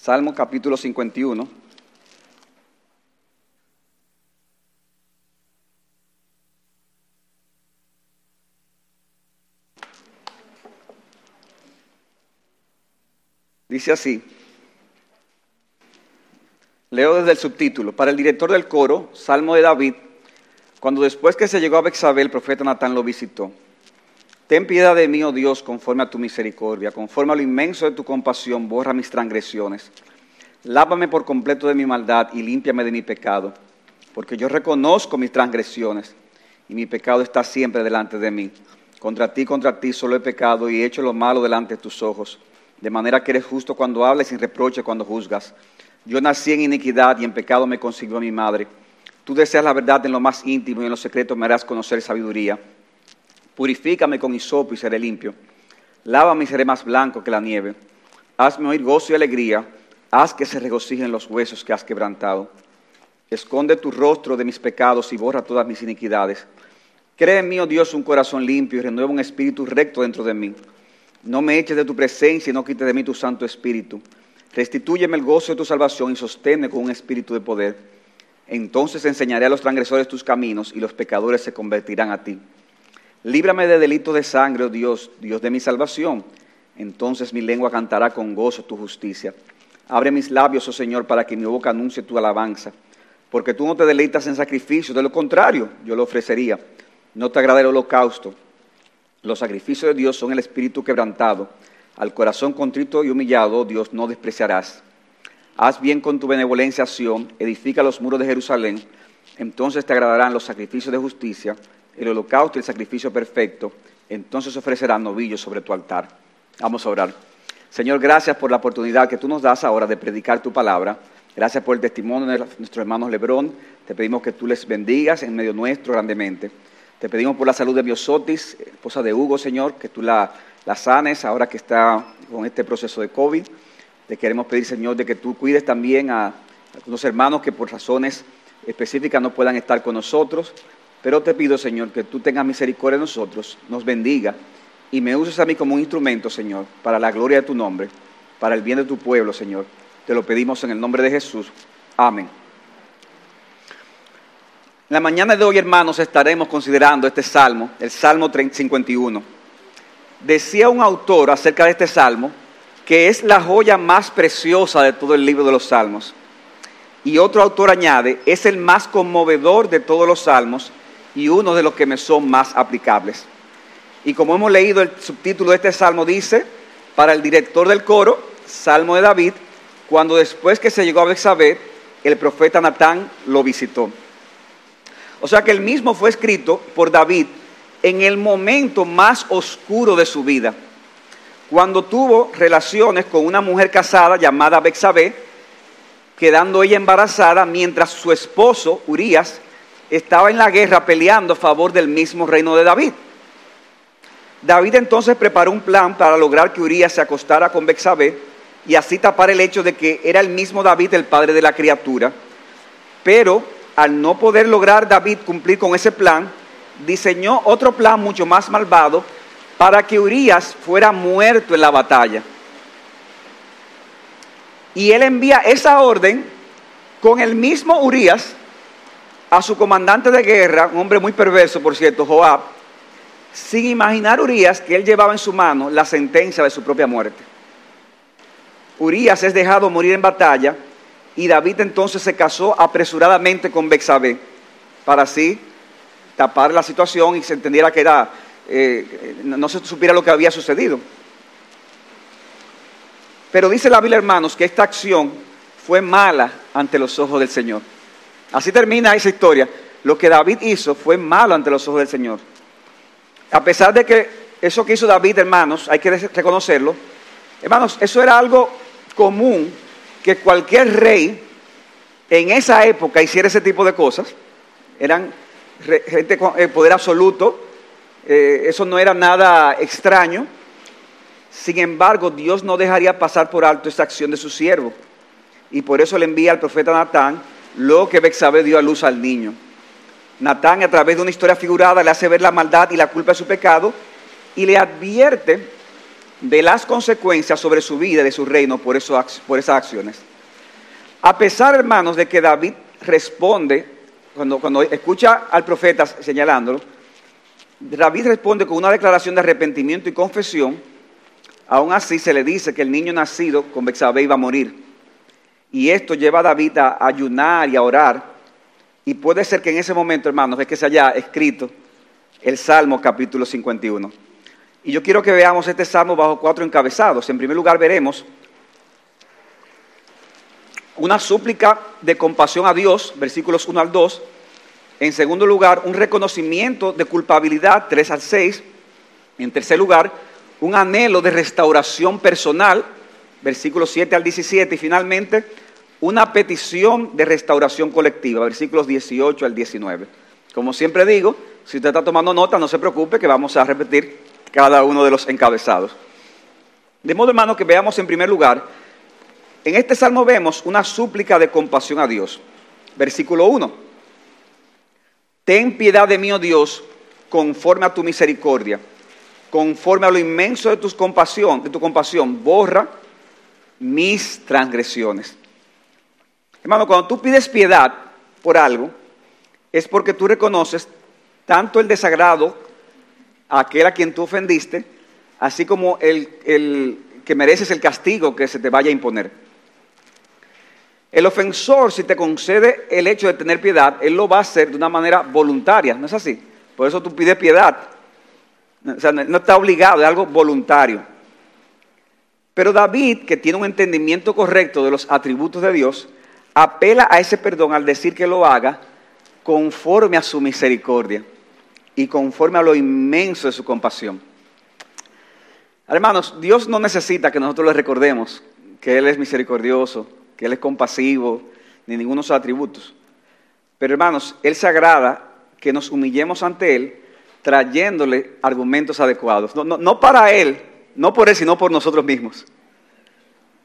Salmo capítulo 51. Dice así, leo desde el subtítulo, para el director del coro, Salmo de David, cuando después que se llegó a Bexabel, el profeta Natán lo visitó. Ten piedad de mí, oh Dios, conforme a tu misericordia, conforme a lo inmenso de tu compasión, borra mis transgresiones. Lávame por completo de mi maldad y límpiame de mi pecado, porque yo reconozco mis transgresiones y mi pecado está siempre delante de mí. Contra ti, contra ti solo he pecado y he hecho lo malo delante de tus ojos, de manera que eres justo cuando hablas y sin reproche cuando juzgas. Yo nací en iniquidad y en pecado me consiguió mi madre. Tú deseas la verdad en lo más íntimo y en lo secreto me harás conocer sabiduría. Purifícame con hisopo y seré limpio. Lávame y seré más blanco que la nieve. Hazme oír gozo y alegría. Haz que se regocijen los huesos que has quebrantado. Esconde tu rostro de mis pecados y borra todas mis iniquidades. Cree en mí, oh Dios, un corazón limpio y renueva un espíritu recto dentro de mí. No me eches de tu presencia y no quites de mí tu santo espíritu. Restitúyeme el gozo de tu salvación y sosténme con un espíritu de poder. Entonces enseñaré a los transgresores tus caminos y los pecadores se convertirán a ti. Líbrame de delito de sangre, oh Dios, Dios de mi salvación. Entonces mi lengua cantará con gozo tu justicia. Abre mis labios, oh Señor, para que mi boca anuncie tu alabanza. Porque tú no te deleitas en sacrificio, de lo contrario, yo lo ofrecería. No te agrada el holocausto. Los sacrificios de Dios son el espíritu quebrantado. Al corazón contrito y humillado, oh Dios, no despreciarás. Haz bien con tu benevolencia, Sión, edifica los muros de Jerusalén. Entonces te agradarán los sacrificios de justicia el holocausto y el sacrificio perfecto, entonces ofrecerán novillos sobre tu altar. Vamos a orar. Señor, gracias por la oportunidad que tú nos das ahora de predicar tu palabra. Gracias por el testimonio de nuestros hermanos Lebrón. Te pedimos que tú les bendigas en medio nuestro grandemente. Te pedimos por la salud de Biosotis, esposa de Hugo, Señor, que tú la, la sanes ahora que está con este proceso de COVID. Te queremos pedir, Señor, de que tú cuides también a algunos hermanos que por razones específicas no puedan estar con nosotros. Pero te pido, Señor, que tú tengas misericordia de nosotros, nos bendiga y me uses a mí como un instrumento, Señor, para la gloria de tu nombre, para el bien de tu pueblo, Señor. Te lo pedimos en el nombre de Jesús. Amén. En la mañana de hoy, hermanos, estaremos considerando este salmo, el Salmo 51. Decía un autor acerca de este salmo que es la joya más preciosa de todo el libro de los salmos. Y otro autor añade, es el más conmovedor de todos los salmos y uno de los que me son más aplicables. Y como hemos leído el subtítulo de este salmo dice, para el director del coro, Salmo de David, cuando después que se llegó a Bexabé, el profeta Natán lo visitó. O sea que el mismo fue escrito por David en el momento más oscuro de su vida, cuando tuvo relaciones con una mujer casada llamada Bexabé, quedando ella embarazada mientras su esposo, Urias, estaba en la guerra peleando a favor del mismo reino de David. David entonces preparó un plan para lograr que Urias se acostara con Bexabé y así tapar el hecho de que era el mismo David el padre de la criatura. Pero al no poder lograr David cumplir con ese plan, diseñó otro plan mucho más malvado para que Urias fuera muerto en la batalla. Y él envía esa orden con el mismo Urias a su comandante de guerra, un hombre muy perverso, por cierto, Joab, sin imaginar Urias que él llevaba en su mano la sentencia de su propia muerte. Urias es dejado morir en batalla y David entonces se casó apresuradamente con Bexabé para así tapar la situación y se entendiera que era, eh, no se supiera lo que había sucedido. Pero dice la Biblia, hermanos, que esta acción fue mala ante los ojos del Señor. Así termina esa historia. Lo que David hizo fue malo ante los ojos del Señor. A pesar de que eso que hizo David, hermanos, hay que reconocerlo. Hermanos, eso era algo común que cualquier rey en esa época hiciera ese tipo de cosas. Eran gente con eh, poder absoluto. Eh, eso no era nada extraño. Sin embargo, Dios no dejaría pasar por alto esa acción de su siervo. Y por eso le envía al profeta Natán Luego que Bexabe dio a luz al niño. Natán, a través de una historia figurada, le hace ver la maldad y la culpa de su pecado y le advierte de las consecuencias sobre su vida y de su reino por, eso, por esas acciones. A pesar, hermanos, de que David responde, cuando, cuando escucha al profeta señalándolo, David responde con una declaración de arrepentimiento y confesión, aún así se le dice que el niño nacido con Bexabé iba a morir. Y esto lleva a David a ayunar y a orar. Y puede ser que en ese momento, hermanos, es que se haya escrito el Salmo capítulo 51. Y yo quiero que veamos este salmo bajo cuatro encabezados. En primer lugar veremos una súplica de compasión a Dios, versículos 1 al 2. En segundo lugar, un reconocimiento de culpabilidad, 3 al 6. En tercer lugar, un anhelo de restauración personal, versículos 7 al 17. Y finalmente, una petición de restauración colectiva, versículos 18 al 19. Como siempre digo, si usted está tomando nota, no se preocupe que vamos a repetir cada uno de los encabezados. De modo, hermano, que veamos en primer lugar, en este salmo vemos una súplica de compasión a Dios. Versículo 1. Ten piedad de mí, oh Dios, conforme a tu misericordia, conforme a lo inmenso de, tus compasión, de tu compasión, borra mis transgresiones. Hermano, cuando tú pides piedad por algo, es porque tú reconoces tanto el desagrado a aquel a quien tú ofendiste, así como el, que mereces el castigo que se te vaya a imponer. El ofensor, si te concede el hecho de tener piedad, él lo va a hacer de una manera voluntaria, ¿no es así? Por eso tú pides piedad. O sea, no está obligado, es algo voluntario. Pero David, que tiene un entendimiento correcto de los atributos de Dios, apela a ese perdón al decir que lo haga conforme a su misericordia y conforme a lo inmenso de su compasión. Hermanos, Dios no necesita que nosotros le recordemos que Él es misericordioso, que Él es compasivo, ni ninguno de sus atributos. Pero hermanos, Él se agrada que nos humillemos ante Él trayéndole argumentos adecuados. No, no para Él, no por Él, sino por nosotros mismos.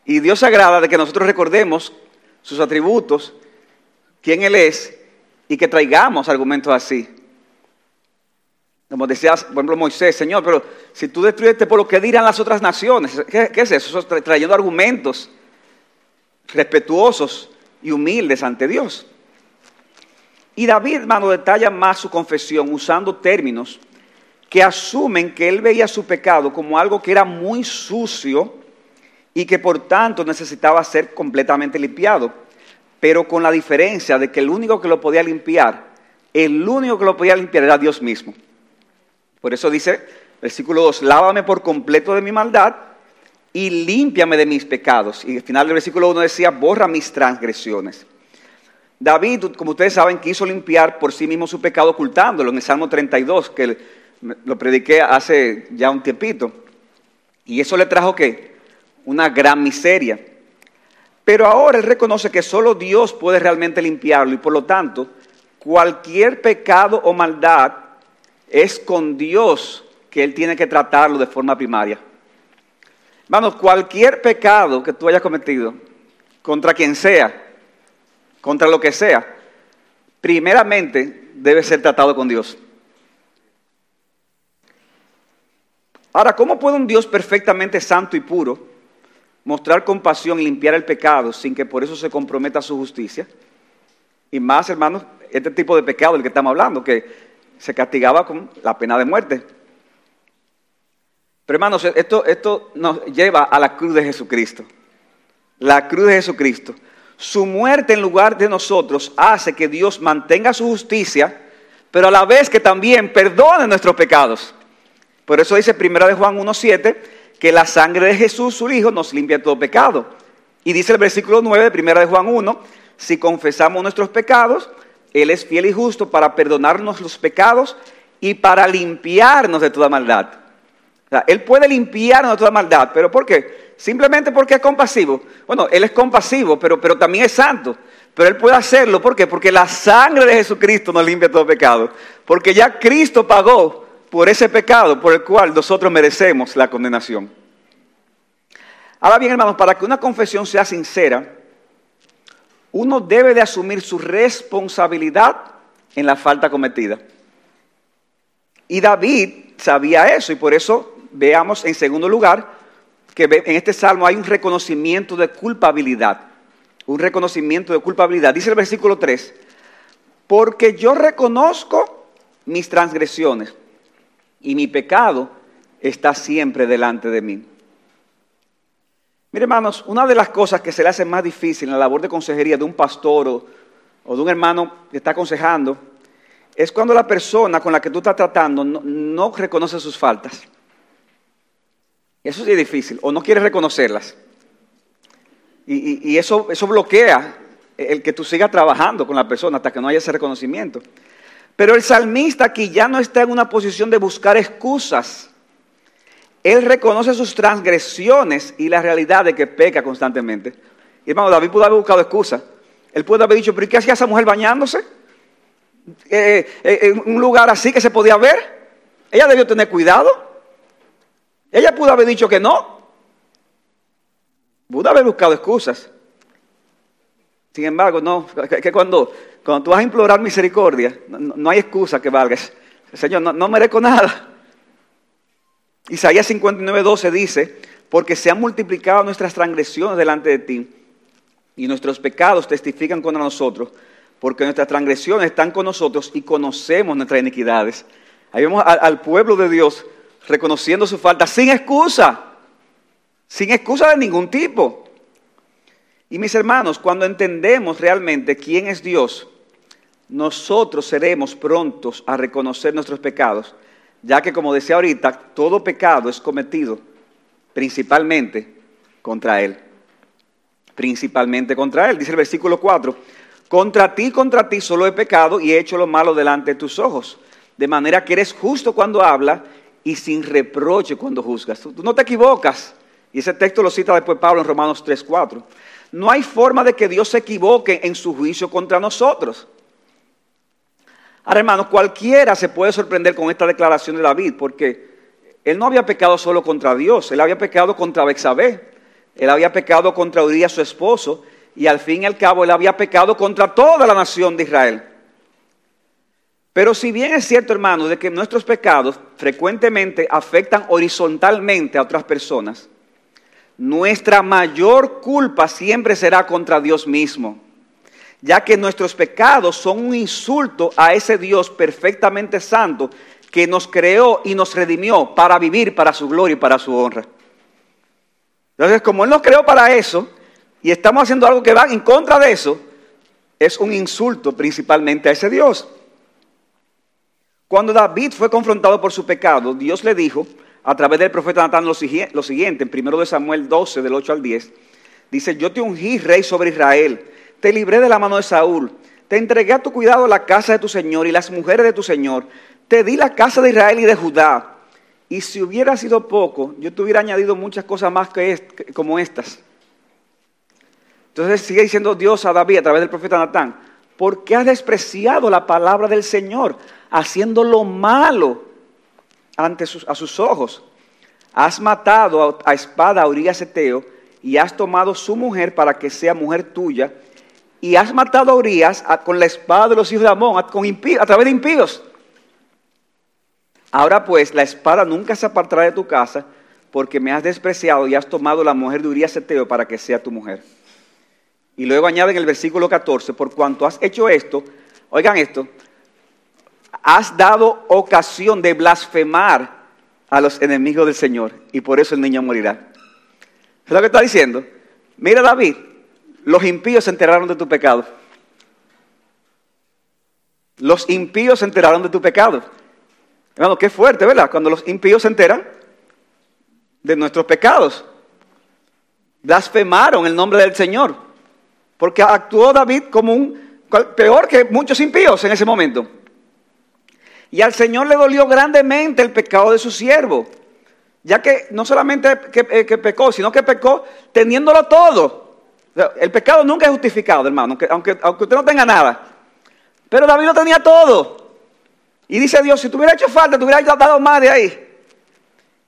Y Dios agrada de que nosotros recordemos sus atributos, quién Él es, y que traigamos argumentos así. Como decía, por ejemplo, Moisés, Señor, pero si tú destruyes este pueblo, ¿qué dirán las otras naciones? ¿Qué, es eso? Eso trayendo argumentos respetuosos y humildes ante Dios. Y David, hermano, detalla más su confesión usando términos que asumen que él veía su pecado como algo que era muy sucio y que por tanto necesitaba ser completamente limpiado, pero con la diferencia de que el único que lo podía limpiar, el único que lo podía limpiar era Dios mismo. Por eso dice, versículo 2, lávame por completo de mi maldad y límpiame de mis pecados. Y al final del versículo 1 decía, borra mis transgresiones. David, como ustedes saben, quiso limpiar por sí mismo su pecado ocultándolo en el Salmo 32, que lo prediqué hace ya un tiempito. Y eso le trajo qué? Una gran miseria. Pero ahora él reconoce que solo Dios puede realmente limpiarlo y por lo tanto, cualquier pecado o maldad es con Dios que Él tiene que tratarlo de forma primaria. Hermanos, cualquier pecado que tú hayas cometido, contra quien sea, contra lo que sea, primeramente debe ser tratado con Dios. Ahora, ¿cómo puede un Dios perfectamente santo y puro mostrar compasión y limpiar el pecado sin que por eso se comprometa su justicia? Y más, hermanos, este tipo de pecado del que estamos hablando, que se castigaba con la pena de muerte. Pero hermanos, esto, esto nos lleva a la cruz de Jesucristo. La cruz de Jesucristo. Su muerte en lugar de nosotros hace que Dios mantenga su justicia, pero a la vez que también perdone nuestros pecados. Por eso dice 1 de Juan 1.7 que la sangre de Jesús, su Hijo, nos limpia todo pecado. Y dice el versículo 9 de 1 de Juan 1, si confesamos nuestros pecados, él es fiel y justo para perdonarnos los pecados y para limpiarnos de toda maldad. él puede limpiarnos de toda maldad, pero ¿por qué? Simplemente porque es compasivo. Bueno, Él es compasivo, pero, pero también es santo. Pero Él puede hacerlo, ¿por qué? Porque la sangre de Jesucristo nos limpia todo pecado. Porque ya Cristo pagó por ese pecado por el cual nosotros merecemos la condenación. Ahora bien, hermanos, para que una confesión sea sincera, uno debe de asumir su responsabilidad en la falta cometida. Y David sabía eso y por eso veamos en segundo lugar que en este salmo hay un reconocimiento de culpabilidad. Un reconocimiento de culpabilidad. Dice el versículo 3, porque yo reconozco mis transgresiones y mi pecado está siempre delante de mí. Mire, hermanos, una de las cosas que se le hace más difícil en la labor de consejería de un pastor o, de un hermano que está aconsejando es cuando la persona con la que tú estás tratando no, reconoce sus faltas. Eso sí es difícil, o no quiere reconocerlas. Y, eso, eso bloquea el que tú sigas trabajando con la persona hasta que no haya ese reconocimiento. Pero el salmista aquí ya no está en una posición de buscar excusas. Él reconoce sus transgresiones y la realidad de que peca constantemente. Y hermano, David pudo haber buscado excusa. Él pudo haber dicho, pero ¿y qué hacía esa mujer bañándose? Eh, eh, en un lugar así que se podía ver. Ella debió tener cuidado. Ella pudo haber dicho que no. Pudo haber buscado excusas. Sin embargo, no, que cuando, cuando tú vas a implorar misericordia, no, hay excusa que valgas. Señor, no, merezco nada. Isaías 59, 12 dice, porque se han multiplicado nuestras transgresiones delante de ti y nuestros pecados testifican contra nosotros, porque nuestras transgresiones están con nosotros y conocemos nuestras iniquidades. Ahí vemos al, pueblo de Dios reconociendo su falta sin excusa, sin excusa de ningún tipo. Y mis hermanos, cuando entendemos realmente quién es Dios, nosotros seremos prontos a reconocer nuestros pecados ya que como decía ahorita, todo pecado es cometido principalmente contra Él. Principalmente contra Él. Dice el versículo 4, contra ti, contra ti solo he pecado y he hecho lo malo delante de tus ojos. De manera que eres justo cuando habla y sin reproche cuando juzgas. Tú no te equivocas. Y ese texto lo cita después Pablo en Romanos 3, 4. No hay forma de que Dios se equivoque en su juicio contra nosotros. Ahora, hermanos, cualquiera se puede sorprender con esta declaración de David, porque él no había pecado solo contra Dios, él había pecado contra Bexabé, él había pecado contra Urias, su esposo, y al fin y al cabo él había pecado contra toda la nación de Israel. Pero si bien es cierto, hermanos, de que nuestros pecados frecuentemente afectan horizontalmente a otras personas, nuestra mayor culpa siempre será contra Dios mismo ya que nuestros pecados son un insulto a ese Dios perfectamente santo que nos creó y nos redimió para vivir para su gloria y para su honra. Entonces, como Él nos creó para eso y estamos haciendo algo que va en contra de eso, es un insulto principalmente a ese Dios. Cuando David fue confrontado por su pecado, Dios le dijo a través del profeta Natán lo siguiente, en 1 de Samuel 12, del 8 al 10, dice, yo te ungí rey sobre Israel te libré de la mano de Saúl, te entregué a tu cuidado la casa de tu Señor y las mujeres de tu Señor, te di la casa de Israel y de Judá. Y si hubiera sido poco, yo te hubiera añadido muchas cosas más que como estas. Entonces sigue diciendo Dios a David a través del profeta Natán, ¿por qué has despreciado la palabra del Señor, haciendo lo malo ante sus, a sus ojos? Has matado a, espada a Urias Eteo y has tomado su mujer para que sea mujer tuya y has matado a Urias con la espada de los hijos de Amón, a, a través de impíos. Ahora pues, la espada nunca se apartará de tu casa, porque me has despreciado y has tomado la mujer de Urias Eteo para que sea tu mujer. Y luego añade en el versículo 14, por cuanto has hecho esto, oigan esto, has dado ocasión de blasfemar a los enemigos del Señor, y por eso el niño morirá. ¿Es lo que está diciendo? Mira David, los impíos se enteraron de tu pecado. Los impíos se enteraron de tu pecado. Hermano, qué fuerte, ¿verdad? Cuando los impíos se enteran de nuestros pecados. Blasfemaron el nombre del Señor. Porque actuó David como un peor que muchos impíos en ese momento. Y al Señor le dolió grandemente el pecado de su siervo. Ya que no solamente que, eh, que pecó, sino que pecó teniéndolo todo. El pecado nunca es justificado, hermano, aunque, aunque, usted no tenga nada. Pero David no tenía todo. Y dice Dios, si te hubiera hecho falta, te hubiera dado más de ahí.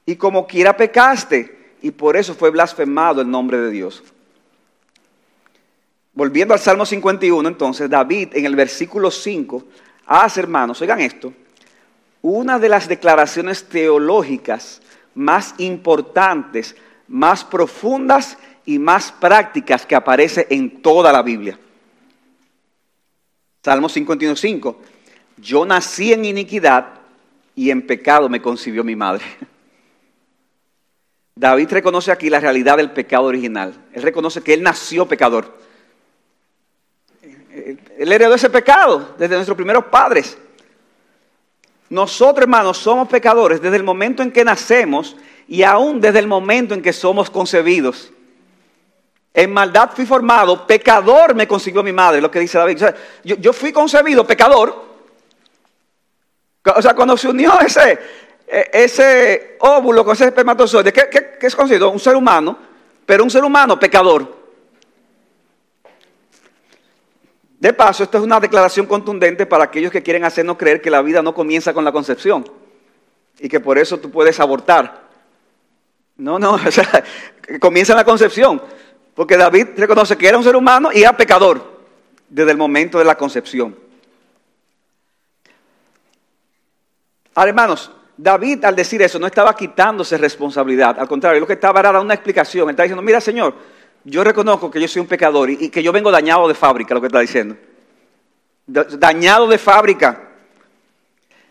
Y como quiera pecaste. Y por eso fue blasfemado el nombre de Dios. Volviendo al Salmo 51, entonces, David en el versículo 5 hace, hermanos, oigan esto, una de las declaraciones teológicas más importantes más profundas y más prácticas que aparece en toda la Biblia. Salmo 51.5. Yo nací en iniquidad y en pecado me concibió mi madre. David reconoce aquí la realidad del pecado original. Él reconoce que él nació pecador. Él heredó ese pecado desde nuestros primeros padres. Nosotros, hermanos, somos pecadores desde el momento en que nacemos y aún desde el momento en que somos concebidos. En maldad fui formado, pecador me consiguió mi madre, lo que dice David. yo, fui concebido pecador. O sea, cuando se unió ese, e, ese óvulo con ese espermatozoide, ¿qué, es conocido? Un ser humano, pero un ser humano pecador. De paso, esto es una declaración contundente para aquellos que quieren hacernos creer que la vida no comienza con la concepción y que por eso tú puedes abortar. No, no, o sea, comienza en la concepción, porque David reconoce que era un ser humano y era pecador desde el momento de la concepción. Ahora, hermanos, David al decir eso no estaba quitándose responsabilidad, al contrario, lo que estaba era una explicación. Él estaba diciendo, mira Señor, yo reconozco que yo soy un pecador y, que yo vengo dañado de fábrica, lo que está diciendo. Dañado de fábrica.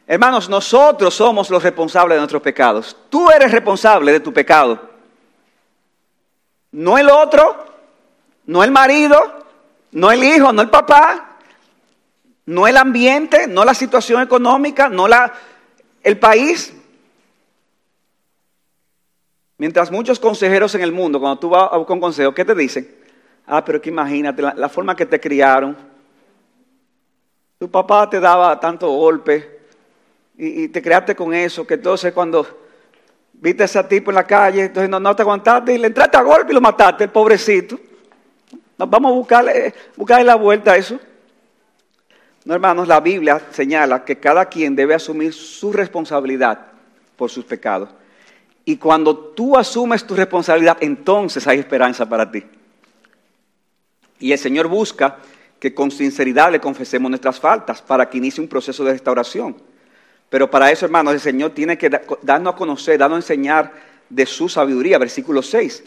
Hermanos, nosotros somos los responsables de nuestros pecados. Tú eres responsable de tu pecado. No el otro, no el marido, no el hijo, no el papá, no el ambiente, no la situación económica, no la, el país. Mientras muchos consejeros en el mundo, cuando tú vas un consejo, ¿qué te dicen? Ah, pero que imagínate la, forma que te criaron. Tu papá te daba tanto golpe y, te creaste con eso, que entonces cuando viste a ese tipo en la calle, entonces no, te aguantaste y le entraste a golpe y lo mataste, el pobrecito. vamos a buscarle, buscarle la vuelta a eso. No, hermanos, la Biblia señala que cada quien debe asumir su responsabilidad por sus pecados. Y cuando tú asumes tu responsabilidad, entonces hay esperanza para ti. Y el Señor busca que con sinceridad le confesemos nuestras faltas para que inicie un proceso de restauración. Pero para eso, hermanos, el Señor tiene que darnos a conocer, darnos a enseñar de su sabiduría. Versículo 6.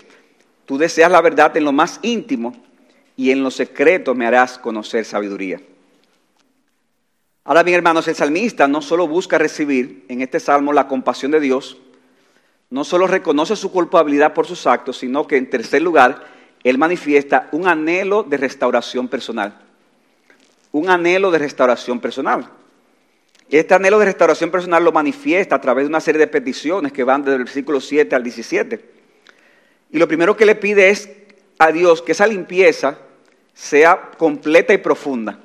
Tú deseas la verdad en lo más íntimo y en lo secreto me harás conocer sabiduría. Ahora bien, hermanos, el salmista no solo busca recibir en este salmo la compasión de Dios, no solo reconoce su culpabilidad por sus actos, sino que en tercer lugar, él manifiesta un anhelo de restauración personal. Un anhelo de restauración personal. Este anhelo de restauración personal lo manifiesta a través de una serie de peticiones que van desde el versículo 7 al 17. Y lo primero que le pide es a Dios que esa limpieza sea completa y profunda.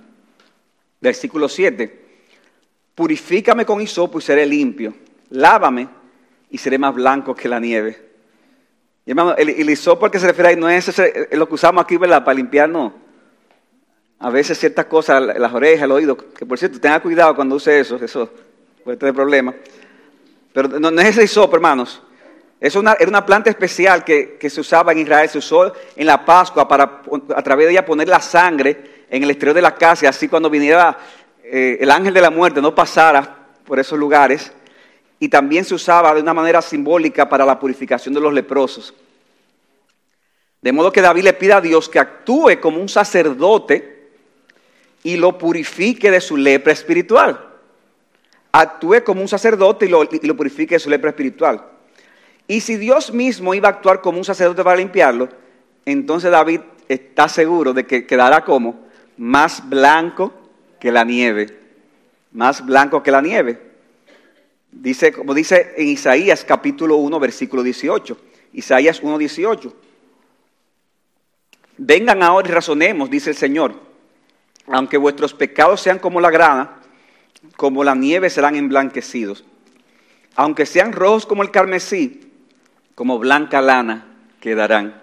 Versículo 7. Purifícame con hisopo y seré limpio. Lávame y seré más blanco que la nieve. Y hermano, el, el hisopo al que se refiere ahí no es lo que usamos aquí, ¿verdad? Para limpiar, no. A veces ciertas cosas, las orejas, el oído, que por cierto, tenga cuidado cuando use eso, eso puede tener problemas. Pero no, es ese hisopo, hermanos. Es era una planta especial que, se usaba en Israel, se usó en la Pascua para a través de ella poner la sangre en el exterior de la casa, así cuando viniera eh, el ángel de la muerte no pasara por esos lugares y también se usaba de una manera simbólica para la purificación de los leprosos. De modo que David le pide a Dios que actúe como un sacerdote y lo purifique de su lepra espiritual. Actúe como un sacerdote y lo, purifique de su lepra espiritual. Y si Dios mismo iba a actuar como un sacerdote para limpiarlo, entonces David está seguro de que quedará como más blanco que la nieve. Más blanco que la nieve. Dice, como dice en Isaías capítulo 1, versículo 18. Isaías 1, 18. Vengan ahora y razonemos, dice el Señor. Aunque vuestros pecados sean como la grana, como la nieve serán emblanquecidos. Aunque sean rojos como el carmesí, como blanca lana quedarán.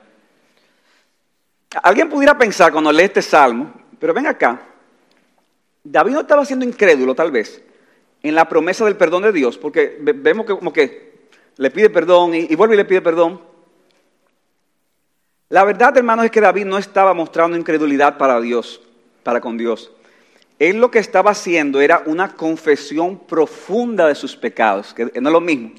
Alguien pudiera pensar cuando lee este salmo, pero ven acá, David no estaba siendo incrédulo tal vez en la promesa del perdón de Dios, porque vemos que como que le pide perdón y, vuelve y le pide perdón. La verdad, hermanos, es que David no estaba mostrando incredulidad para Dios, para con Dios. Él lo que estaba haciendo era una confesión profunda de sus pecados, que no es lo mismo.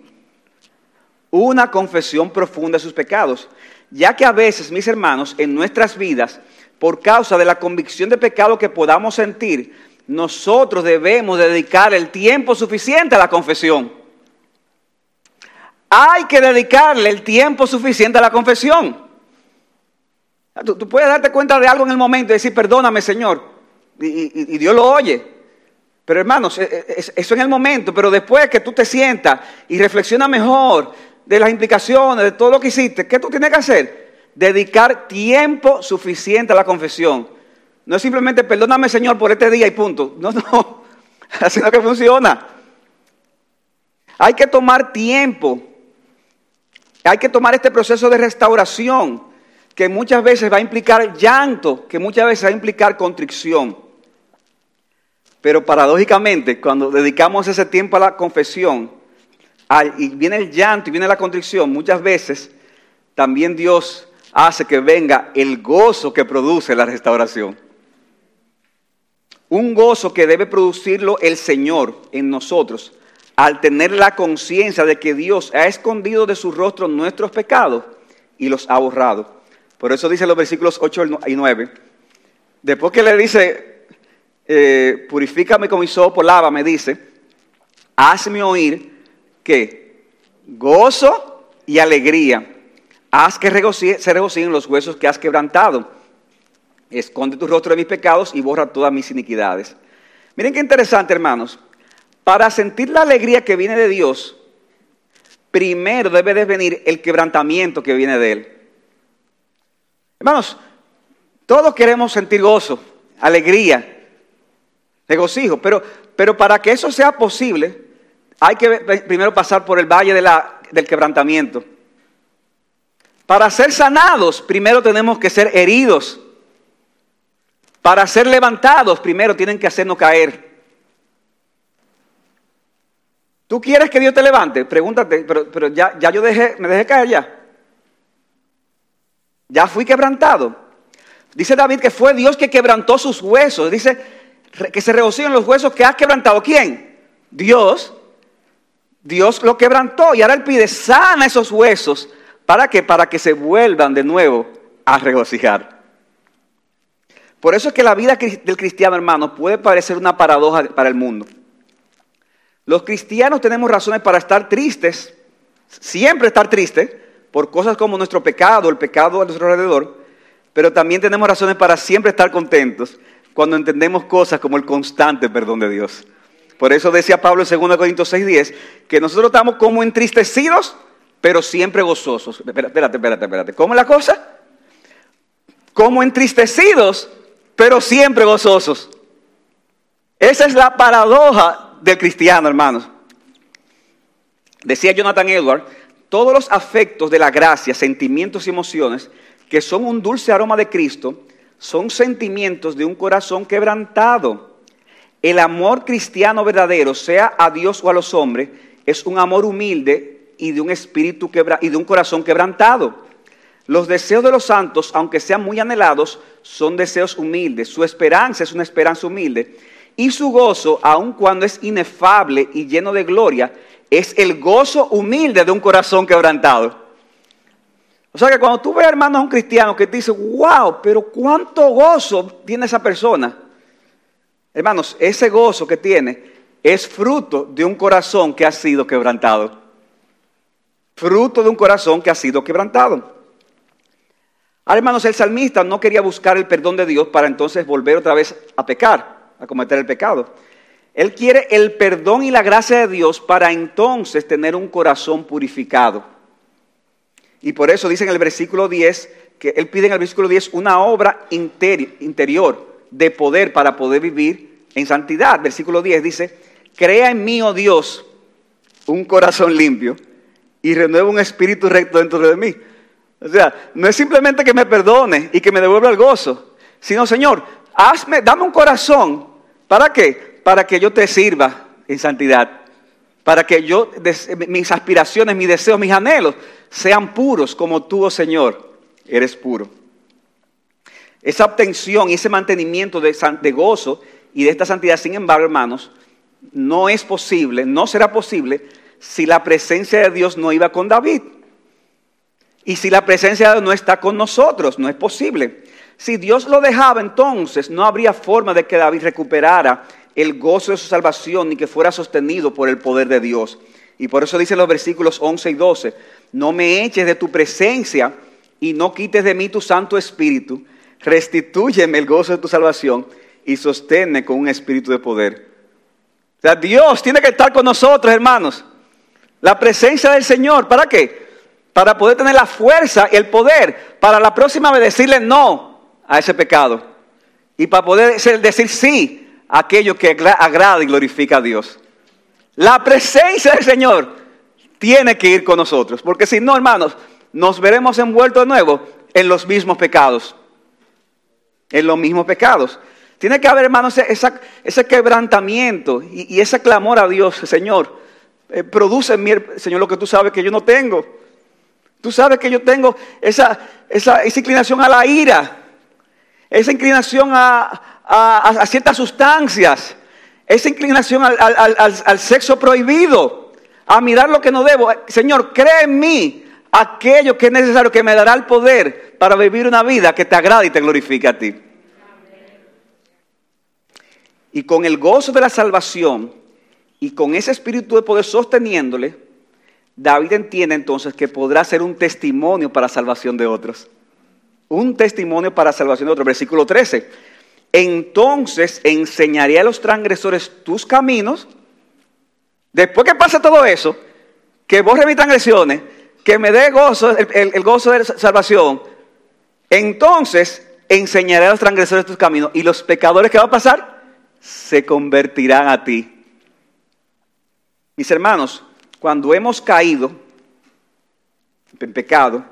una confesión profunda de sus pecados, ya que a veces, mis hermanos, en nuestras vidas, por causa de la convicción de pecado que podamos sentir, nosotros debemos dedicar el tiempo suficiente a la confesión. Hay que dedicarle el tiempo suficiente a la confesión. Tú, puedes darte cuenta de algo en el momento y decir, perdóname Señor, y, Dios lo oye. Pero hermanos, e, e, eso en el momento, pero después que tú te sientas y reflexionas mejor de las implicaciones, de todo lo que hiciste, ¿qué tú tienes que hacer? Dedicar tiempo suficiente a la confesión. No es simplemente perdóname Señor por este día y punto. No, no, así no que funciona. Hay que tomar tiempo. Hay que tomar este proceso de restauración que muchas veces va a implicar llanto, que muchas veces va a implicar contrición. Pero paradójicamente, cuando dedicamos ese tiempo a la confesión, y viene el llanto y viene la contrición, muchas veces también Dios hace que venga el gozo que produce la restauración. Un gozo que debe producirlo el Señor en nosotros al tener la conciencia de que Dios ha escondido de su rostro nuestros pecados y los ha borrado. Por eso dice los versículos 8 y 9. Después que le dice, eh, purifícame con mi sopo, me dice, hazme oír que gozo y alegría. Haz que se regocijen los huesos que has quebrantado. Esconde tu rostro de mis pecados y borra todas mis iniquidades. Miren qué interesante, hermanos. Para sentir la alegría que viene de Dios, primero debe de venir el quebrantamiento que viene de Él. Hermanos, todos queremos sentir gozo, alegría, regocijo, pero, pero para que eso sea posible, hay que primero pasar por el valle del quebrantamiento. Para ser sanados, primero tenemos que ser heridos. Para ser levantados, primero tienen que hacernos caer. ¿Tú quieres que Dios te levante? Pregúntate, pero, pero ya, ya yo dejé, me dejé caer ya. Ya fui quebrantado. Dice David que fue Dios que quebrantó sus huesos. Dice que se regocijan los huesos que has quebrantado. ¿Quién? Dios. Dios lo quebrantó y ahora Él pide, sana esos huesos. ¿Para qué? Para que se vuelvan de nuevo a regocijar. Por eso es que la vida del cristiano, hermano, puede parecer una paradoja para el mundo. Los cristianos tenemos razones para estar tristes, siempre estar tristes, por cosas como nuestro pecado, el pecado a nuestro alrededor, pero también tenemos razones para siempre estar contentos cuando entendemos cosas como el constante perdón de Dios. Por eso decía Pablo en 2 Corintios 6:10 que nosotros estamos como entristecidos, pero siempre gozosos. Espérate, espérate, espérate. ¿Cómo es la cosa? Como entristecidos, pero siempre gozosos. Esa es la paradoja del cristiano, hermanos. Decía Jonathan Edwards todos los afectos de la gracia, sentimientos y emociones, que son un dulce aroma de Cristo, son sentimientos de un corazón quebrantado. El amor cristiano verdadero, sea a Dios o a los hombres, es un amor humilde y de un espíritu y de un corazón quebrantado. Los deseos de los santos, aunque sean muy anhelados, son deseos humildes. Su esperanza es una esperanza humilde. Y su gozo, aun cuando es inefable y lleno de gloria, es el gozo humilde de un corazón quebrantado. O sea que cuando tú ves, hermano, a un cristiano que te dice, wow, pero cuánto gozo tiene esa persona. Hermanos, ese gozo que tiene es fruto de un corazón que ha sido quebrantado. Fruto de un corazón que ha sido quebrantado. Ahora, hermanos, el salmista no quería buscar el perdón de Dios para entonces volver otra vez a pecar, a cometer el pecado. Él quiere el perdón y la gracia de Dios para entonces tener un corazón purificado. Y por eso dice en el versículo 10, que él pide en el versículo 10 una obra interior de poder para poder vivir en santidad. Versículo 10 dice, crea en mí, oh Dios, un corazón limpio y renueva un espíritu recto dentro de mí. O sea, no es simplemente que me perdone y que me devuelva el gozo, sino, Señor, hazme, dame un corazón. ¿Para qué? Para que yo te sirva en santidad, para que yo, mis aspiraciones, mis deseos, mis anhelos sean puros como tú, oh Señor, eres puro. Esa obtención y ese mantenimiento de, de gozo y de esta santidad, sin embargo, hermanos, no es posible, no será posible si la presencia de Dios no iba con David? Y si la presencia de Dios no está con nosotros, no es posible. Si Dios lo dejaba, entonces no habría forma de que David recuperara el gozo de su salvación ni que fuera sostenido por el poder de Dios. Y por eso dicen los versículos 11 y 12, no me eches de tu presencia y no quites de mí tu Santo Espíritu, restitúyeme el gozo de tu salvación y sosténme con un espíritu de poder. O sea, Dios tiene que estar con nosotros, hermanos. La presencia del Señor, ¿para qué? Para poder tener la fuerza y el poder para la próxima vez decirle no a ese pecado. Y para poder decir sí aquello que agrada y glorifica a Dios. La presencia del Señor tiene que ir con nosotros. Porque si no, hermanos, nos veremos envueltos de nuevo en los mismos pecados. En los mismos pecados. Tiene que haber, hermanos, ese quebrantamiento y, ese clamor a Dios, Señor. Eh, produce en mí, Señor, lo que tú sabes que yo no tengo. Tú sabes que yo tengo esa, esa, inclinación a la ira, esa inclinación a, ciertas sustancias, esa inclinación al, al sexo prohibido, a mirar lo que no debo. Señor, cree en mí aquello que es necesario, que me dará el poder para vivir una vida que te agrade y te glorifique a ti. Y con el gozo de la salvación y con ese espíritu de poder sosteniéndole, David entiende entonces que podrá ser un testimonio para salvación de otros. Un testimonio para salvación de otros. Versículo 13. Entonces enseñaré a los transgresores tus caminos. Después que pase todo eso, que borre mis transgresiones, que me dé gozo, el, gozo de la salvación, entonces enseñaré a los transgresores tus caminos y los pecadores que va a pasar se convertirán a ti. Mis hermanos, cuando hemos caído en pecado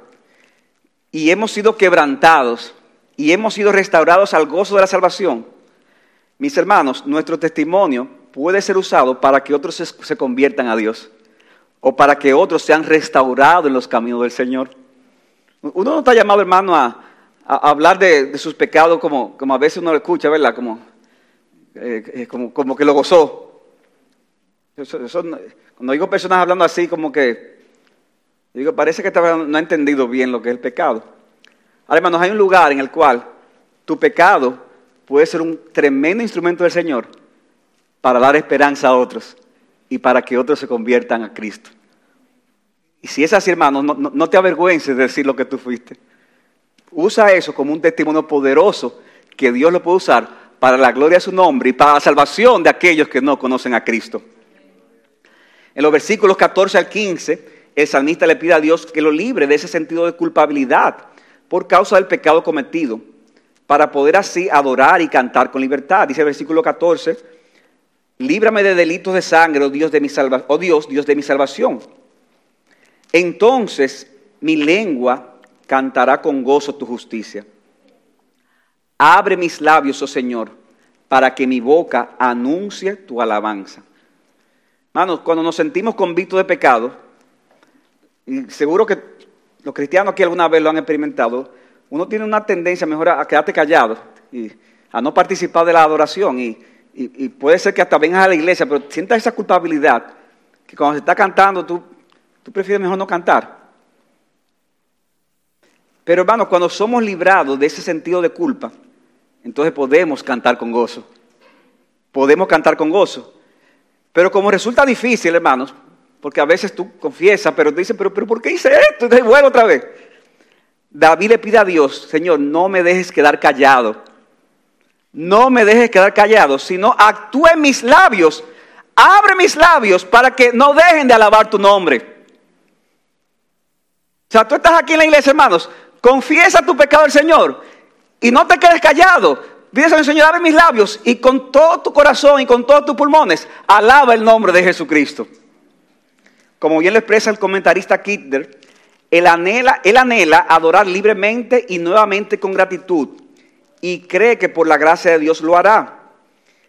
y hemos sido quebrantados y hemos sido restaurados al gozo de la salvación, mis hermanos, nuestro testimonio puede ser usado para que otros se conviertan a Dios o para que otros sean restaurados en los caminos del Señor. Uno no está llamado, hermano, a, hablar de, sus pecados como, a veces uno lo escucha, ¿verdad? Como, eh, eh, como, que lo gozó. cuando digo personas hablando así, como que, digo, parece que no ha entendido bien lo que es el pecado. Ahora, hermanos, hay un lugar en el cual tu pecado puede ser un tremendo instrumento del Señor para dar esperanza a otros y para que otros se conviertan a Cristo. Y si es así, hermano, no, te avergüences de decir lo que tú fuiste. Usa eso como un testimonio poderoso que Dios lo puede usar para la gloria de su nombre y para la salvación de aquellos que no conocen a Cristo. En los versículos 14 al 15, el salmista le pide a Dios que lo libre de ese sentido de culpabilidad por causa del pecado cometido, para poder así adorar y cantar con libertad. Dice el versículo 14, líbrame de delitos de sangre, oh Dios, de mi oh Dios, Dios de mi salvación. Entonces mi lengua cantará con gozo tu justicia. Abre mis labios, oh Señor, para que mi boca anuncie tu alabanza. Hermanos, cuando nos sentimos convictos de pecado, seguro que los cristianos aquí alguna vez lo han experimentado, uno tiene una tendencia mejor a quedarte callado y a no participar de la adoración. Y puede ser que hasta vengas a la iglesia, pero sientas esa culpabilidad, que cuando se está cantando tú, tú prefieres mejor no cantar. Pero hermanos, cuando somos librados de ese sentido de culpa, entonces podemos cantar con gozo. Podemos cantar con gozo. Pero como resulta difícil, hermanos, porque a veces tú confiesas, pero te dicen, pero, pero ¿por qué hice esto? Entonces vuelvo otra vez. David le pide a Dios, Señor, no me dejes quedar callado no me dejes quedar callado, sino actúe en mis labios, abre mis labios para que no dejen de alabar tu nombre. O sea, tú estás aquí en la iglesia, hermanos, confiesa tu pecado al Señor y no te quedes callado. Dice al Señor, abre mis labios y con todo tu corazón y con todos tus pulmones, alaba el nombre de Jesucristo. Como bien lo expresa el comentarista Kittler, él anhela, adorar libremente y nuevamente con gratitud y cree que por la gracia de Dios lo hará.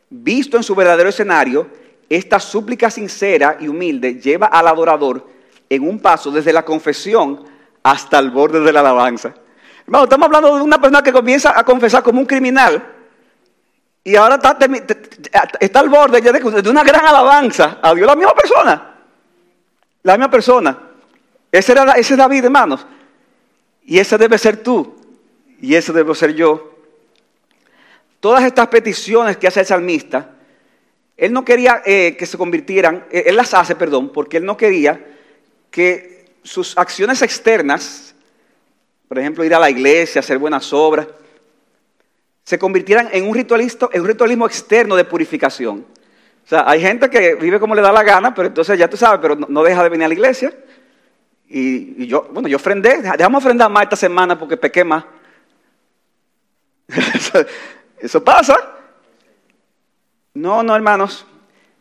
Visto en su verdadero escenario, esta súplica sincera y humilde lleva al adorador en un paso desde la confesión hasta el borde de la alabanza. Hermano, estamos hablando de una persona que comienza a confesar como un criminal y ahora está, al borde de una gran alabanza a Dios, la misma persona. La misma persona. Ese, era, ese es David, hermanos. Y ese debe ser tú. Y ese debo ser yo. Todas estas peticiones que hace el salmista, él no quería eh, que se convirtieran, eh, él las hace, perdón, porque él no quería que sus acciones externas, por ejemplo, ir a la iglesia, hacer buenas obras, se convirtieran en un, en un ritualismo externo de purificación. Sea, hay gente que vive como le da la gana, pero entonces ya tú sabes, pero no, deja de venir a la iglesia. Y, yo, bueno, yo ofrendé, dejamos ofrendar más esta semana porque pequé más. Eso pasa. No, no, hermanos.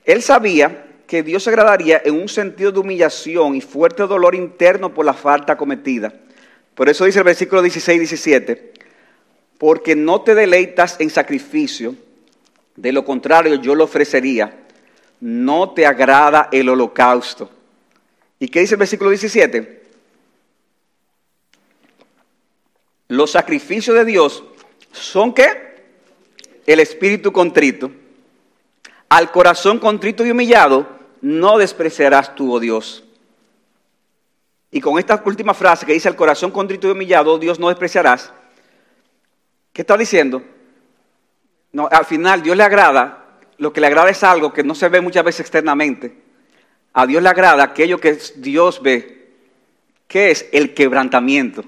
Él sabía que Dios se agradaría en un sentido de humillación y fuerte dolor interno por la falta cometida. Por eso dice el versículo 16 y 17, porque no te deleitas en sacrificio, de lo contrario yo lo ofrecería, no te agrada el holocausto. ¿Y qué dice el versículo 17? Los sacrificios de Dios son qué? El espíritu contrito. Al corazón contrito y humillado no despreciarás tú, oh Dios. Y con esta última frase que dice el corazón contrito y humillado, Dios no despreciarás. ¿Qué está diciendo? No, al final Dios le agrada, lo que le agrada es algo que no se ve muchas veces externamente. A Dios le agrada aquello que Dios ve, que es el quebrantamiento,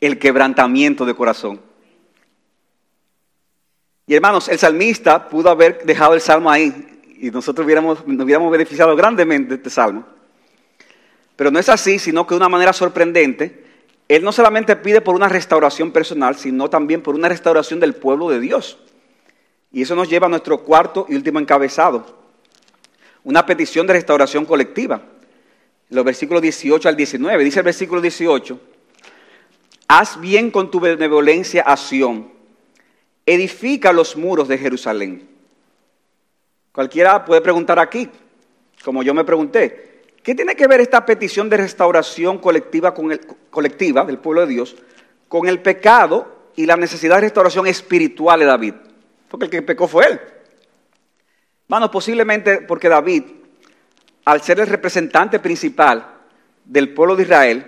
el quebrantamiento de corazón. Y hermanos, el salmista pudo haber dejado el salmo ahí y nosotros hubiéramos, nos hubiéramos beneficiado grandemente de este salmo. Pero no es así, sino que de una manera sorprendente, Él no solamente pide por una restauración personal, sino también por una restauración del pueblo de Dios. Y eso nos lleva a nuestro cuarto y último encabezado, una petición de restauración colectiva. Los versículos 18 al 19, dice el versículo 18, haz bien con tu benevolencia a Sión edifica los muros de Jerusalén. Cualquiera puede preguntar aquí, como yo me pregunté, ¿qué tiene que ver esta petición de restauración colectiva, con el, colectiva del pueblo de Dios con el pecado y la necesidad de restauración espiritual de David? Porque el que pecó fue él. Bueno, posiblemente porque David, al ser el representante principal del pueblo de Israel,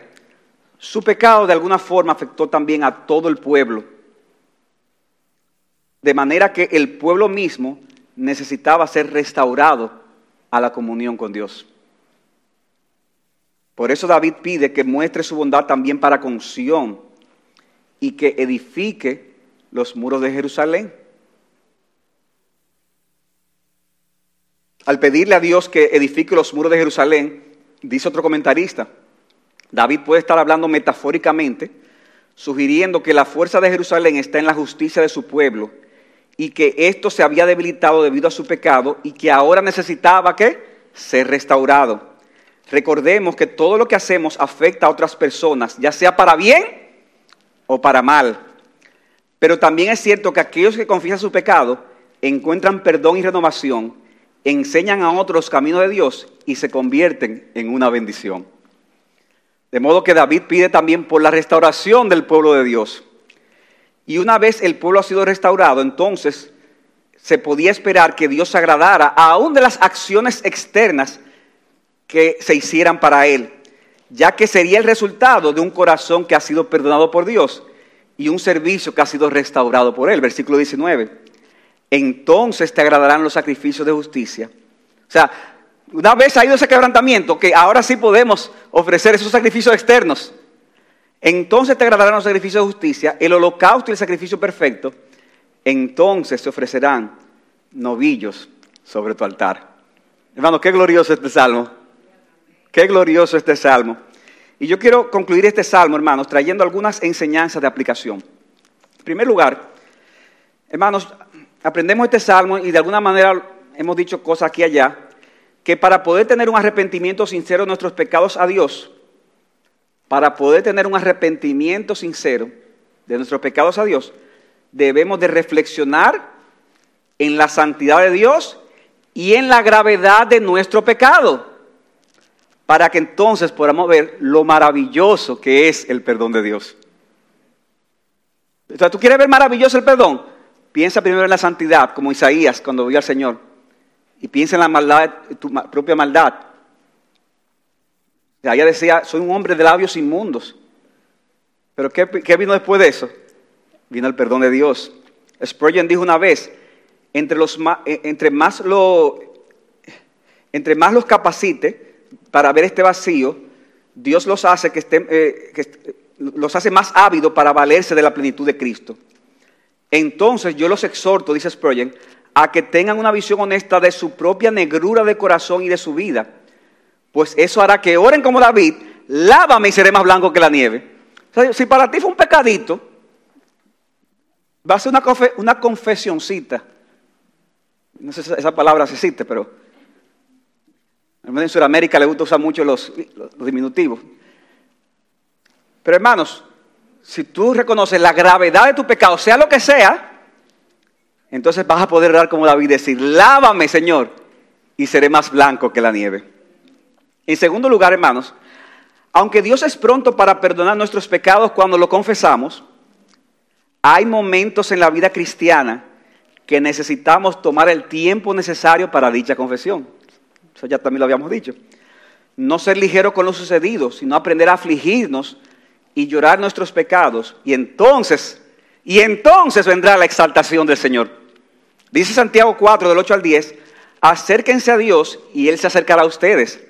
su pecado de alguna forma afectó también a todo el pueblo de manera que el pueblo mismo necesitaba ser restaurado a la comunión con Dios. Por eso David pide que muestre su bondad también para con Sión y que edifique los muros de Jerusalén. Al pedirle a Dios que edifique los muros de Jerusalén, dice otro comentarista, David puede estar hablando metafóricamente, sugiriendo que la fuerza de Jerusalén está en la justicia de su pueblo y que esto se había debilitado debido a su pecado y que ahora necesitaba que ser restaurado. Recordemos que todo lo que hacemos afecta a otras personas, ya sea para bien o para mal. Pero también es cierto que aquellos que confiesan su pecado encuentran perdón y renovación, enseñan a otros camino de Dios y se convierten en una bendición. De modo que David pide también por la restauración del pueblo de Dios. Y una vez el pueblo ha sido restaurado, entonces se podía esperar que Dios agradara aún de las acciones externas que se hicieran para él, ya que sería el resultado de un corazón que ha sido perdonado por Dios y un servicio que ha sido restaurado por él. Versículo 19. Entonces te agradarán los sacrificios de justicia. O sea, una vez ha ido ese quebrantamiento, que ahora sí podemos ofrecer esos sacrificios externos entonces te agradarán los sacrificios de justicia, el holocausto y el sacrificio perfecto. Entonces se ofrecerán novillos sobre tu altar. Hermano, qué glorioso este salmo. Qué glorioso este salmo. Y yo quiero concluir este salmo, hermanos, trayendo algunas enseñanzas de aplicación. En primer lugar, hermanos, aprendemos este salmo y de alguna manera hemos dicho cosas aquí y allá, que para poder tener un arrepentimiento sincero de nuestros pecados a Dios, para poder tener un arrepentimiento sincero de nuestros pecados a Dios, debemos de reflexionar en la santidad de Dios y en la gravedad de nuestro pecado, para que entonces podamos ver lo maravilloso que es el perdón de Dios. ¿tú quieres ver maravilloso el perdón? Piensa primero en la santidad, como Isaías cuando vio al Señor, y piensa en la maldad, tu propia maldad, Ella decía, soy un hombre de labios inmundos. Pero ¿qué, qué vino después de eso? Vino el perdón de Dios. Spurgeon dijo una vez, entre, los, eh, entre, más lo, entre más los capacite para ver este vacío, Dios los hace, que estén, eh, que, los hace más ávidos para valerse de la plenitud de Cristo. Entonces yo los exhorto, dice Spurgeon, a que tengan una visión honesta de su propia negrura de corazón y de su vida, pues eso hará que oren como David, lávame y seré más blanco que la nieve. si para ti fue un pecadito, va a ser una, una confesioncita. No sé si esa palabra se existe, pero en Sudamérica le gusta usar mucho los diminutivos. Pero hermanos, si tú reconoces la gravedad de tu pecado, sea lo que sea, entonces vas a poder dar como David decir, lávame Señor, y seré más blanco que la nieve. En segundo lugar, hermanos, aunque Dios es pronto para perdonar nuestros pecados cuando lo confesamos, hay momentos en la vida cristiana que necesitamos tomar el tiempo necesario para dicha confesión. Eso ya también lo habíamos dicho. No ser ligero con lo sucedido, sino aprender a afligirnos y llorar nuestros pecados. Y entonces, y entonces vendrá la exaltación del Señor. Dice Santiago 4, del 8 al 10, acérquense a Dios y Él se acercará a ustedes.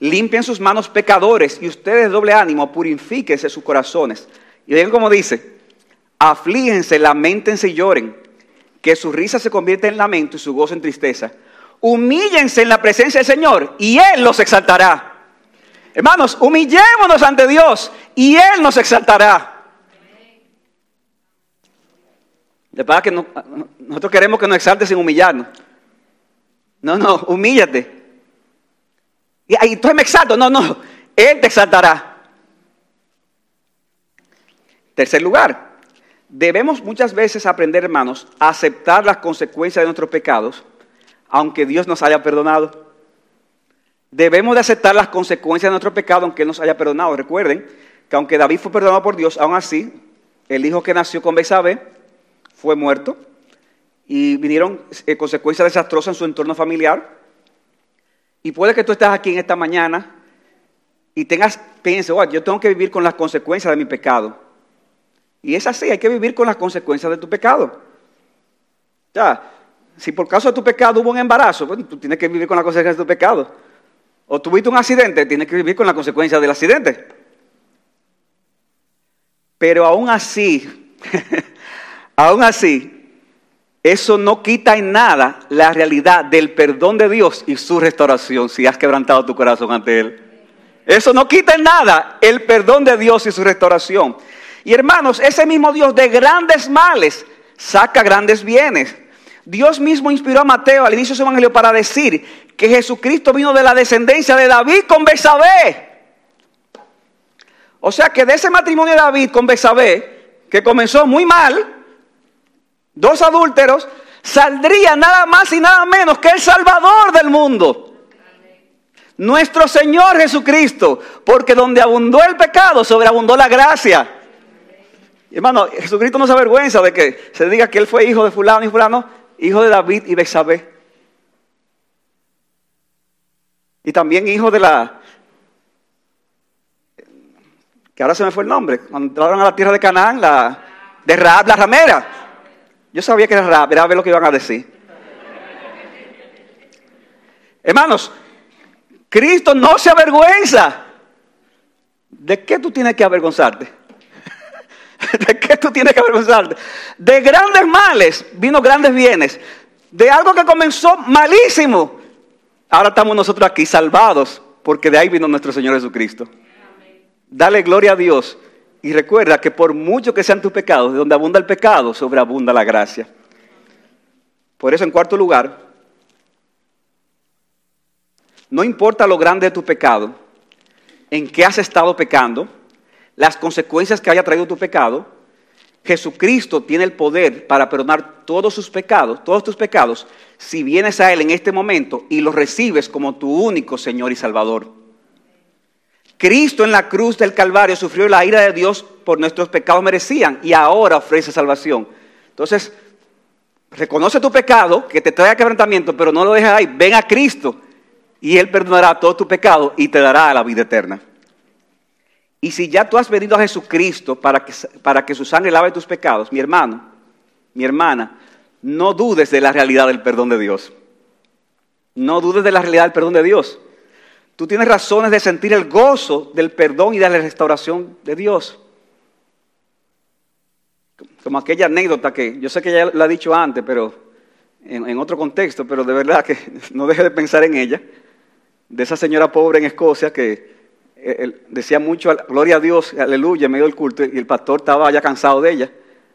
Limpien sus manos pecadores y ustedes doble ánimo, purifíquense sus corazones. Y ven como dice, aflíjense, lamentense y lloren, que su risa se convierta en lamento y su gozo en tristeza. Humíllense en la presencia del Señor y Él los exaltará. Hermanos, humillémonos ante Dios y Él nos exaltará. De verdad que nosotros queremos que nos exalte sin humillarnos. No, no, humíllate. Y ahí entonces me exalto. No, no, Él te exaltará. Tercer lugar, debemos muchas veces aprender, hermanos, a aceptar las consecuencias de nuestros pecados, aunque Dios nos haya perdonado. Debemos de aceptar las consecuencias de nuestro pecado aunque Él nos haya perdonado. Recuerden que aunque David fue perdonado por Dios, aún así, el hijo que nació con Besabé fue muerto y vinieron eh, consecuencias desastrosas en su entorno familiar. Y puede que tú estés aquí en esta mañana y tengas, piense, oh, yo tengo que vivir con las consecuencias de mi pecado. Y es así, hay que vivir con las consecuencias de tu pecado. Ya, si por causa de tu pecado hubo un embarazo, pues, tú tienes que vivir con las consecuencias de tu pecado o tuviste un accidente, tienes que vivir con la consecuencia del accidente. Pero aún así, aún así, eso no quita en nada la realidad del perdón de Dios y su restauración si has quebrantado tu corazón ante Él. Eso no quita en nada el perdón de Dios y su restauración. Y hermanos, ese mismo Dios de grandes males saca grandes bienes. Dios mismo inspiró a Mateo al inicio de su evangelio para decir que Jesucristo vino de la descendencia de David con Besabé. O sea que de ese matrimonio de David con Besabé, que comenzó muy mal, dos adúlteros, saldría nada más y nada menos que el Salvador del mundo. Nuestro Señor Jesucristo, porque donde abundó el pecado, sobreabundó la gracia. Hermano, Jesucristo no se avergüenza de que se diga que Él fue hijo de fulano y fulano, hijo de David y Besabé. Y también hijo de la... que ahora se me fue el nombre, cuando entraron a la tierra de Canaán, la, de Raab, la ramera. Yo sabía que era Raab, era a ver lo que iban a decir. Hermanos, Cristo no se avergüenza. ¿De qué tú tienes que avergonzarte? ¿De qué tú tienes que avergonzarte? De grandes males vino grandes bienes. De algo que comenzó malísimo Ahora estamos nosotros aquí salvados porque de ahí vino nuestro Señor Jesucristo. Dale gloria a Dios y recuerda que por mucho que sean tus pecados, de donde abunda el pecado, sobreabunda la gracia. Por eso, en cuarto lugar, no importa lo grande de tu pecado, en qué has estado pecando, las consecuencias que haya traído tu pecado, Jesucristo tiene el poder para perdonar todos sus pecados, todos tus pecados, si vienes a Él en este momento y lo recibes como tu único Señor y Salvador. Cristo en la cruz del Calvario sufrió la ira de Dios por nuestros pecados merecían y ahora ofrece salvación. Entonces, reconoce tu pecado, que te trae quebrantamiento, pero no lo dejes ahí. Ven a Cristo y Él perdonará todo tu pecado y te dará la vida eterna. Y si ya tú has venido a Jesucristo para que, para que su sangre lave tus pecados, mi hermano, mi hermana, no dudes de la realidad del perdón de Dios. No dudes de la realidad del perdón de Dios. Tú tienes razones de sentir el gozo del perdón y de la restauración de Dios. Como aquella anécdota que yo sé que ya la he dicho antes, pero en, otro contexto, pero de verdad que no deje de pensar en ella, de esa señora pobre en Escocia que decía mucho, gloria a Dios, aleluya, en medio del culto, y el pastor estaba ya cansado de ella,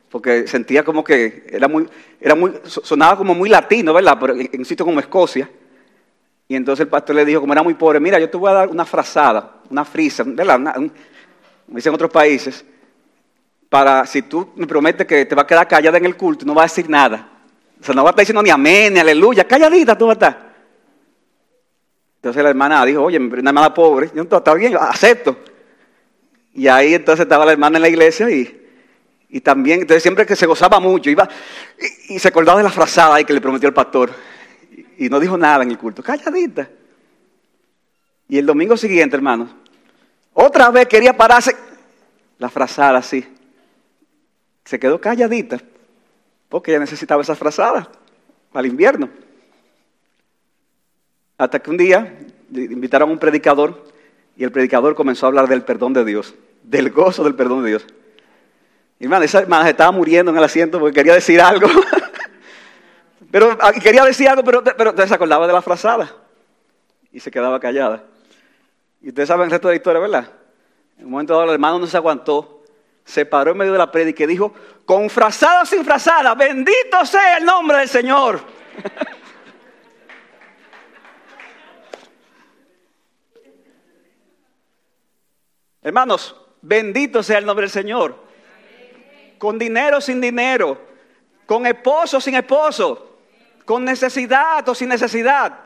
porque sentía como que era muy, era muy, sonaba como muy latino, ¿verdad? Pero en un sitio como Escocia. Y entonces el pastor le dijo, como era muy pobre, mira, yo te voy a dar una frazada, una frisa, ¿verdad? como dicen otros países, para si tú me prometes que te va a quedar callada en el culto, no va a decir nada. O sea, no va a estar diciendo ni amén, ni aleluya, calladita tú vas a estar. Entonces la hermana dijo, oye, una hermana pobre, yo está bien, acepto. Y ahí entonces estaba la hermana en la iglesia y, y también, entonces siempre que se gozaba mucho, iba y, se acordaba de la frazada ahí que le prometió el pastor. Y, y no dijo nada en el culto, calladita. Y el domingo siguiente, hermanos, otra vez quería pararse, la frazada así. Se quedó calladita, porque ella necesitaba esa frazada para el invierno. Hasta que un día invitaron a un predicador y el predicador comenzó a hablar del perdón de Dios, del gozo del perdón de Dios. Hermana, esa hermana estaba muriendo en el asiento porque quería decir algo. pero ah, quería decir algo, pero, pero se acordaba de la frazada y se quedaba callada. Y ustedes saben el resto de la historia, ¿verdad? En un momento dado el hermano no se aguantó, se paró en medio de la prédica y dijo, con frazada o sin frazada, bendito sea el nombre del Señor. Hermanos, bendito sea el nombre del Señor. Con dinero sin dinero, con esposo sin esposo, con necesidad o sin necesidad.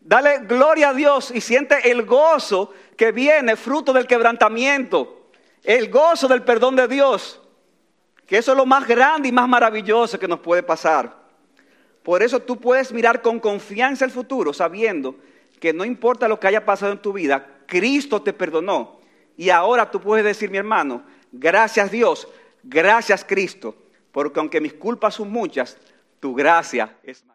Dale gloria a Dios y siente el gozo que viene fruto del quebrantamiento, el gozo del perdón de Dios, que eso es lo más grande y más maravilloso que nos puede pasar. Por eso tú puedes mirar con confianza el futuro, sabiendo que no importa lo que haya pasado en tu vida, Cristo te perdonó y ahora tú puedes decir, mi hermano, gracias Dios, gracias Cristo, porque aunque mis culpas son muchas, tu gracia es